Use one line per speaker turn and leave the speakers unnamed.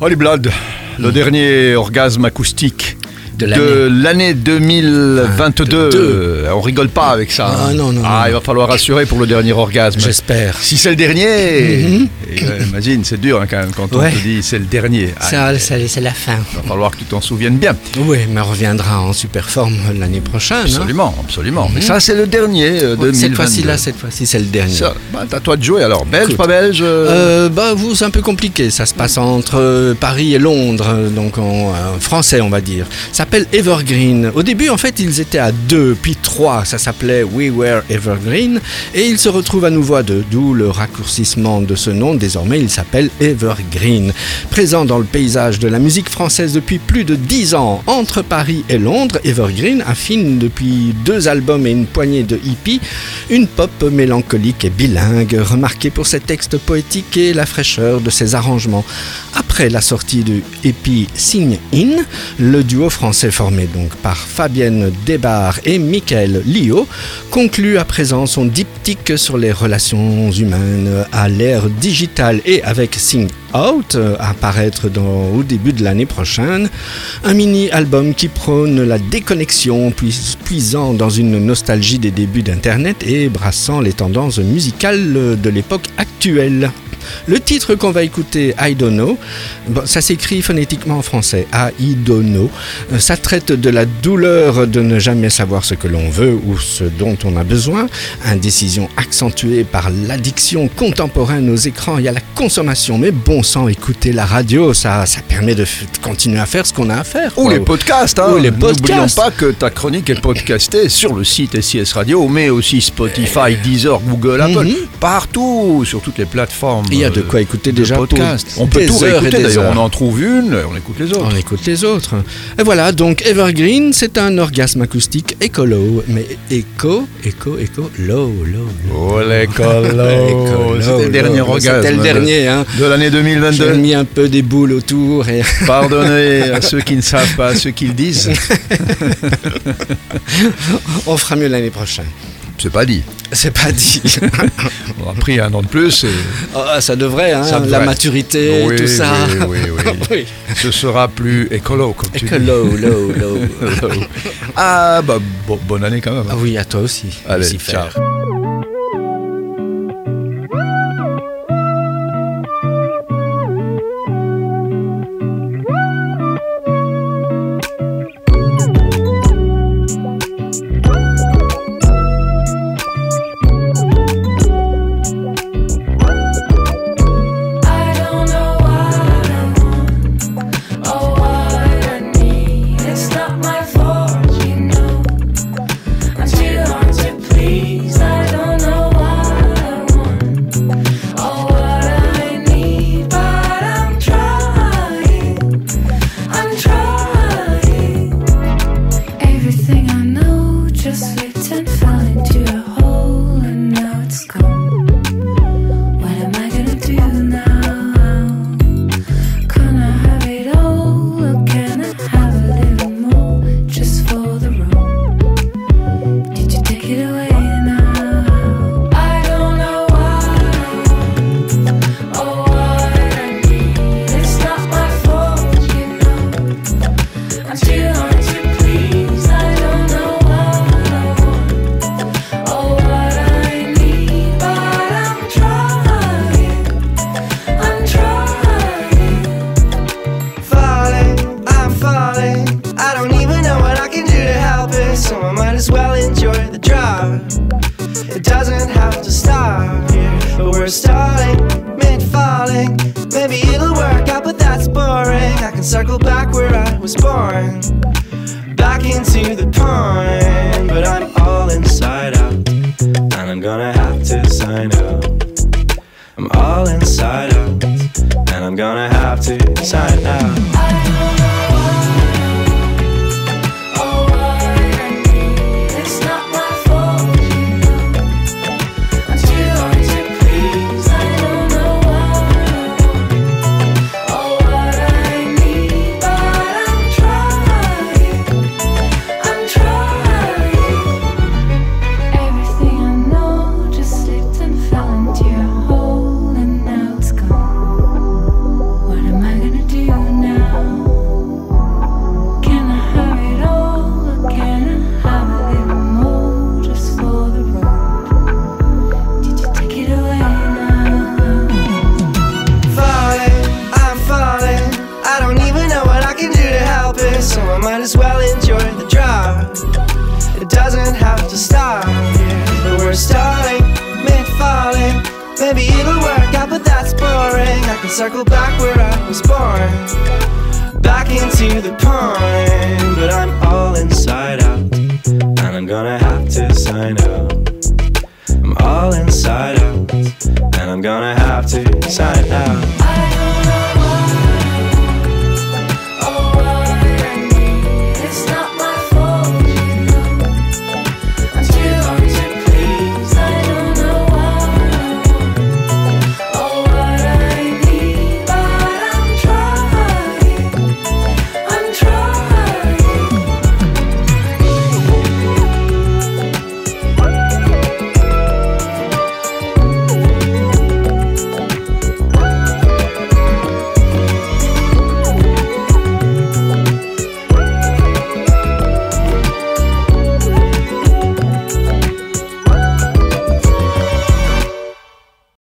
Holy Blood, le dernier orgasme acoustique
De l'année.
l'année 2022.
Deux.
On rigole pas avec ça.
Ah,
hein.
non, non,
Ah,
non.
il va falloir assurer pour le dernier orgasme.
J'espère.
Si c'est le dernier, et, imagine, c'est dur hein, quand même quand on te dit c'est le dernier. Ah,
c'est la fin.
il va falloir que tu t'en souviennes bien.
Oui, mais on reviendra en super forme l'année prochaine. hein.
Absolument, absolument. Mais ça, c'est le dernier euh,
Ouais,
2022.
Cette fois-ci-là, cette fois-ci, c'est le dernier.
Ça, bah, t'as toi de jouer alors. Belge,
Écoute.
pas belge euh,
Euh, bah vous c'est un peu compliqué, ça se passe entre euh, Paris et Londres, donc en euh, français on va dire. Ça s'appelle Evergreen. Au début en fait ils étaient à deux, puis trois, ça s'appelait We Were Evergreen, et ils se retrouvent à nouveau à deux, d'où le raccourcissement de ce nom, désormais il s'appelle Evergreen. Présent dans le paysage de la musique française depuis plus de dix ans, entre Paris et Londres, Evergreen affine depuis deux albums et une poignée de hippies, une pop mélancolique et bilingue, remarquée pour ses textes poétiques et la fraîcheur de ses arrangements. Après la sortie du EP Sing In, le duo français formé donc par Fabienne Desbarres et Michael Lio conclut à présent son diptyque sur les relations humaines à l'ère digitale et avec Sing Out euh, à paraître dans- au début de l'année prochaine. Un mini-album qui prône la déconnexion, puis- puisant dans une nostalgie des débuts d'Internet et brassant les tendances musicales de l'époque actuelle. Le titre qu'on va écouter, I Don't Know, bon, ça s'écrit phonétiquement en français, I Don't Know. Euh, Ça traite de la douleur de ne jamais savoir ce que l'on veut ou ce dont on a besoin, indécision accentuée par l'addiction contemporaine aux écrans et à la consommation. Mais bon sang, écouter la radio, ça, ça permet de, continuer à faire ce qu'on a à faire.
Ou
quoi.
les podcasts, hein.
Ou les
N'oublions
podcasts.
pas que ta chronique est podcastée sur le site SIS Radio, mais aussi Spotify, Deezer, Google, Apple,
Mhm.
partout, sur toutes les plateformes.
Il y a de quoi écouter déjà
podcast. On
des
peut tout
heures et
réécouter
des
d'ailleurs. On en trouve une, on écoute les autres.
On écoute les autres. Et voilà, donc Evergreen, c'est un orgasme acoustique écolo, mais éco, éco, éco, low, low.
Oh l'écolo
Écolo,
C'était le dernier
low.
orgasme.
C'était le
de-
dernier, hein.
De l'année
J'ai
2022.
mis un peu des boules autour et
Pardonnez à ceux qui ne savent pas ce qu'ils disent.
on fera mieux l'année prochaine.
C'est pas dit.
C'est pas dit.
On a pris un an de plus et
Ah, ça devrait, hein,
Ça
la maturité,
Oui,
tout ça.
oui, oui, oui.
oui.
ce sera plus écolo comme tu dis.
Écolo, low, low.
Ah bah bon- bonne année quand même. hein.
Ah oui, à toi aussi.
Allez, ciao.
It
doesn't have to stop here, but we're starting mid falling. Maybe it'll work out, but that's boring. I can circle back where I was born, back into the pond, but I'm all inside out, and I'm gonna have to sign out. I'm all inside out, and I'm gonna have to sign out. Maybe it'll work out, but that's boring. I can circle back where I was born, back into the pond. But I'm all inside out, and I'm gonna have to sign out. I'm all inside out, and I'm gonna have to sign out.